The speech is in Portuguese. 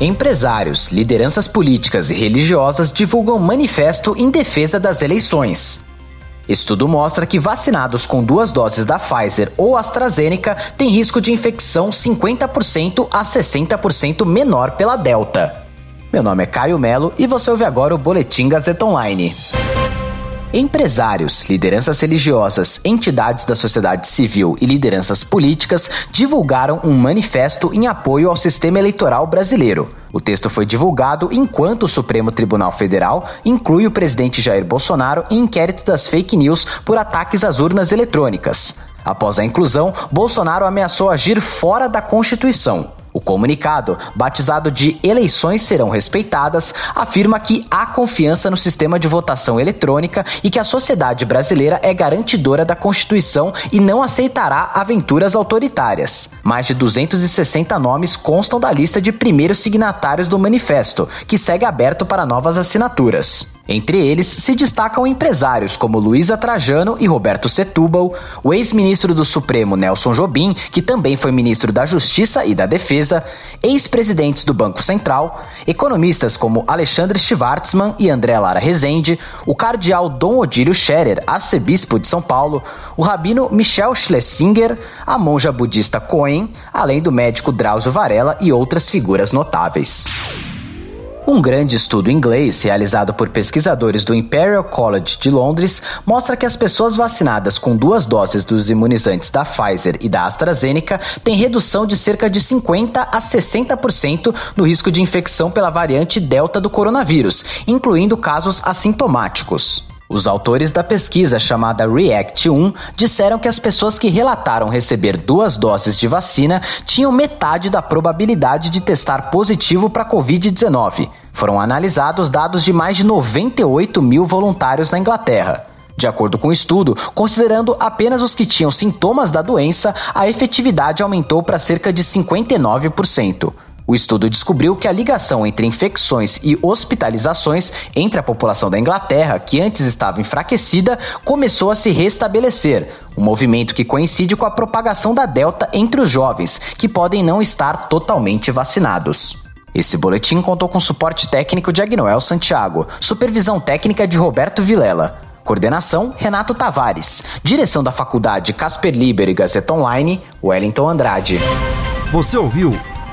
Empresários, lideranças políticas e religiosas divulgam manifesto em defesa das eleições. Estudo mostra que vacinados com duas doses da Pfizer ou AstraZeneca têm risco de infecção 50% a 60% menor pela Delta. Meu nome é Caio Melo e você ouve agora o Boletim Gazeta Online. Empresários, lideranças religiosas, entidades da sociedade civil e lideranças políticas divulgaram um manifesto em apoio ao sistema eleitoral brasileiro. O texto foi divulgado enquanto o Supremo Tribunal Federal inclui o presidente Jair Bolsonaro em inquérito das fake news por ataques às urnas eletrônicas. Após a inclusão, Bolsonaro ameaçou agir fora da Constituição. O comunicado, batizado de Eleições Serão Respeitadas, afirma que há confiança no sistema de votação eletrônica e que a sociedade brasileira é garantidora da Constituição e não aceitará aventuras autoritárias. Mais de 260 nomes constam da lista de primeiros signatários do manifesto, que segue aberto para novas assinaturas. Entre eles se destacam empresários como Luísa Trajano e Roberto Setúbal, o ex-ministro do Supremo Nelson Jobim, que também foi ministro da Justiça e da Defesa, ex-presidentes do Banco Central, economistas como Alexandre Schwartzman e André Lara Rezende, o cardeal Dom Odílio Scherer, arcebispo de São Paulo, o rabino Michel Schlesinger, a monja budista Cohen, além do médico Drauzio Varela e outras figuras notáveis. Um grande estudo inglês, realizado por pesquisadores do Imperial College de Londres, mostra que as pessoas vacinadas com duas doses dos imunizantes da Pfizer e da AstraZeneca têm redução de cerca de 50 a 60% no risco de infecção pela variante Delta do coronavírus, incluindo casos assintomáticos. Os autores da pesquisa chamada REACT-1 disseram que as pessoas que relataram receber duas doses de vacina tinham metade da probabilidade de testar positivo para Covid-19. Foram analisados dados de mais de 98 mil voluntários na Inglaterra. De acordo com o estudo, considerando apenas os que tinham sintomas da doença, a efetividade aumentou para cerca de 59%. O estudo descobriu que a ligação entre infecções e hospitalizações entre a população da Inglaterra, que antes estava enfraquecida, começou a se restabelecer, um movimento que coincide com a propagação da Delta entre os jovens, que podem não estar totalmente vacinados. Esse boletim contou com suporte técnico de Agnoel Santiago, supervisão técnica de Roberto Vilela. Coordenação: Renato Tavares. Direção da Faculdade Casper Liber e Gazeta Online, Wellington Andrade. Você ouviu